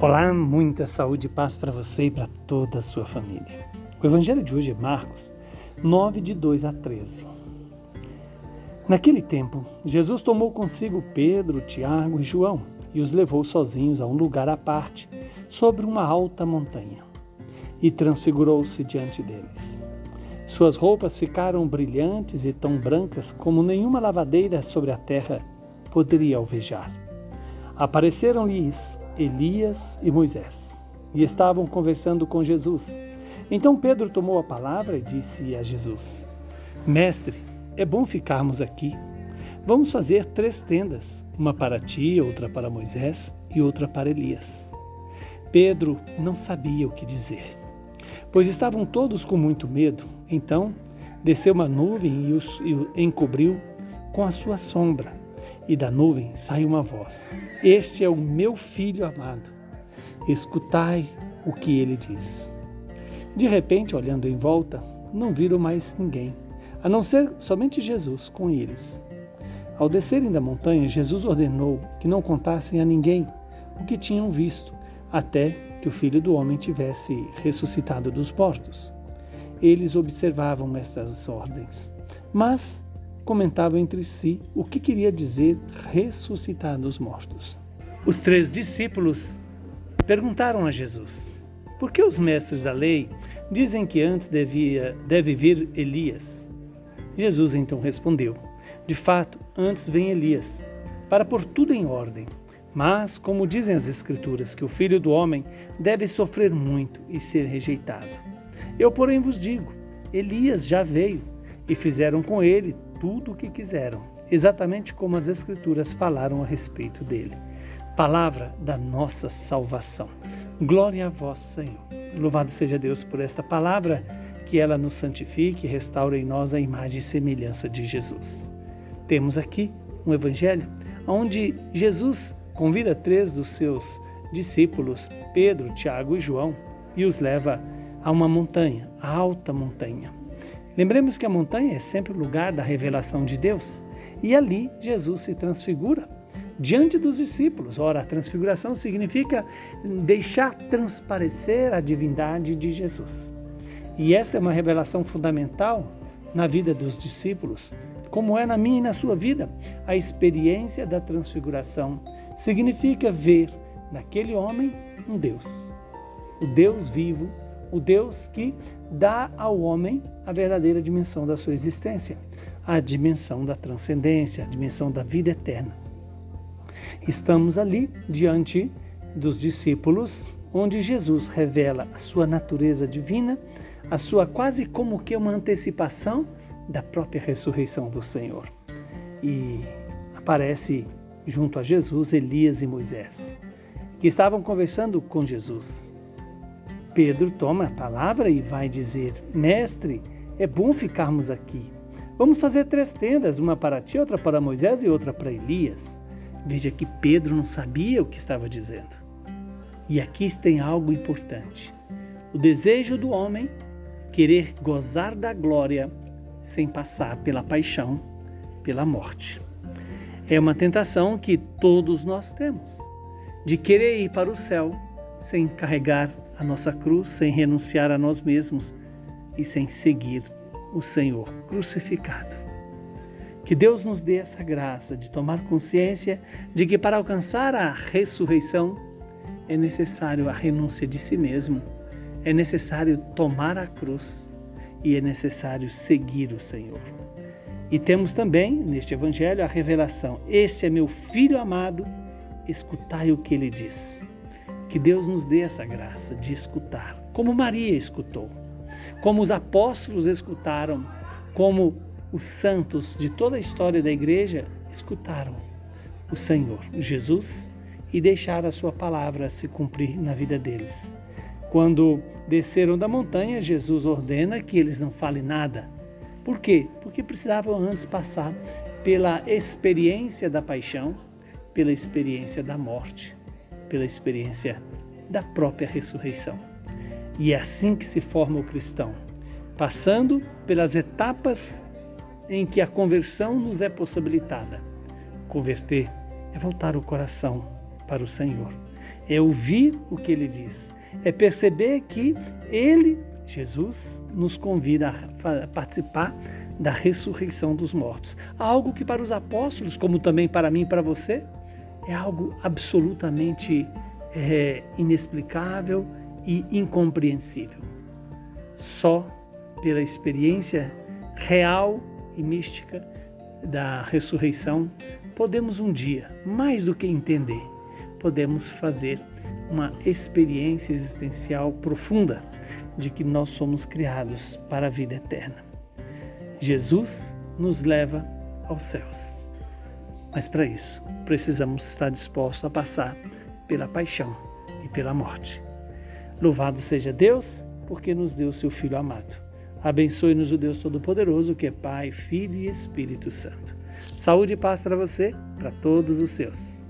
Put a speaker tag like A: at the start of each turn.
A: Olá, muita saúde e paz para você e para toda a sua família. O evangelho de hoje é Marcos 9, de 2 a 13. Naquele tempo, Jesus tomou consigo Pedro, Tiago e João e os levou sozinhos a um lugar à parte, sobre uma alta montanha, e transfigurou-se diante deles. Suas roupas ficaram brilhantes e tão brancas como nenhuma lavadeira sobre a terra poderia alvejar. Apareceram-lhes Elias e Moisés e estavam conversando com Jesus. Então Pedro tomou a palavra e disse a Jesus: Mestre, é bom ficarmos aqui. Vamos fazer três tendas, uma para ti, outra para Moisés e outra para Elias. Pedro não sabia o que dizer, pois estavam todos com muito medo. Então desceu uma nuvem e os encobriu com a sua sombra, e da nuvem saiu uma voz: Este é o meu filho amado. Escutai o que ele diz. De repente, olhando em volta, não viram mais ninguém, a não ser somente Jesus com eles. Ao descerem da montanha, Jesus ordenou que não contassem a ninguém o que tinham visto, até que o filho do homem tivesse ressuscitado dos mortos. Eles observavam estas ordens, mas comentavam entre si o que queria dizer ressuscitar dos mortos. Os três discípulos perguntaram a Jesus: Por que os mestres da lei dizem que antes devia, deve vir Elias? Jesus então respondeu: De fato, antes vem Elias, para pôr tudo em ordem. Mas, como dizem as Escrituras, que o filho do homem deve sofrer muito e ser rejeitado. Eu, porém, vos digo: Elias já veio e fizeram com ele tudo o que quiseram, exatamente como as Escrituras falaram a respeito dele. Palavra da nossa salvação. Glória a vós, Senhor. Louvado seja Deus por esta palavra, que ela nos santifique e restaure em nós a imagem e semelhança de Jesus. Temos aqui um evangelho onde Jesus convida três dos seus discípulos, Pedro, Tiago e João, e os leva a uma montanha, a alta montanha. Lembremos que a montanha é sempre o lugar da revelação de Deus, e ali Jesus se transfigura diante dos discípulos. Ora, a transfiguração significa deixar transparecer a divindade de Jesus. E esta é uma revelação fundamental na vida dos discípulos, como é na minha e na sua vida. A experiência da transfiguração significa ver naquele homem um Deus, o Deus vivo, o Deus que dá ao homem a verdadeira dimensão da sua existência, a dimensão da transcendência, a dimensão da vida eterna. Estamos ali diante dos discípulos, onde Jesus revela a sua natureza divina, a sua quase como que uma antecipação da própria ressurreição do Senhor. E aparece junto a Jesus Elias e Moisés, que estavam conversando com Jesus. Pedro toma a palavra e vai dizer: Mestre, é bom ficarmos aqui. Vamos fazer três tendas, uma para ti, outra para Moisés e outra para Elias. Veja que Pedro não sabia o que estava dizendo. E aqui tem algo importante. O desejo do homem querer gozar da glória sem passar pela paixão, pela morte. É uma tentação que todos nós temos, de querer ir para o céu sem carregar a nossa cruz, sem renunciar a nós mesmos e sem seguir o Senhor crucificado. Que Deus nos dê essa graça de tomar consciência de que para alcançar a ressurreição é necessário a renúncia de si mesmo, é necessário tomar a cruz e é necessário seguir o Senhor. E temos também neste Evangelho a revelação: Este é meu filho amado, escutai o que ele diz. Que Deus nos dê essa graça de escutar, como Maria escutou, como os apóstolos escutaram, como os santos de toda a história da igreja escutaram o Senhor Jesus e deixaram a sua palavra se cumprir na vida deles. Quando desceram da montanha, Jesus ordena que eles não falem nada. Por quê? Porque precisavam antes passar pela experiência da paixão, pela experiência da morte, pela experiência da própria ressurreição. E é assim que se forma o cristão, passando pelas etapas em que a conversão nos é possibilitada. Converter é voltar o coração para o Senhor. é ouvir o que ele diz, é perceber que ele, Jesus, nos convida a participar da ressurreição dos mortos. Algo que para os apóstolos, como também para mim e para você, é algo absolutamente é, inexplicável e incompreensível. Só pela experiência real e mística da ressurreição podemos um dia, mais do que entender, podemos fazer uma experiência existencial profunda de que nós somos criados para a vida eterna. Jesus nos leva aos céus. Mas para isso, precisamos estar dispostos a passar pela paixão e pela morte. Louvado seja Deus, porque nos deu seu Filho amado. Abençoe-nos o Deus Todo-Poderoso, que é Pai, Filho e Espírito Santo. Saúde e paz para você, para todos os seus.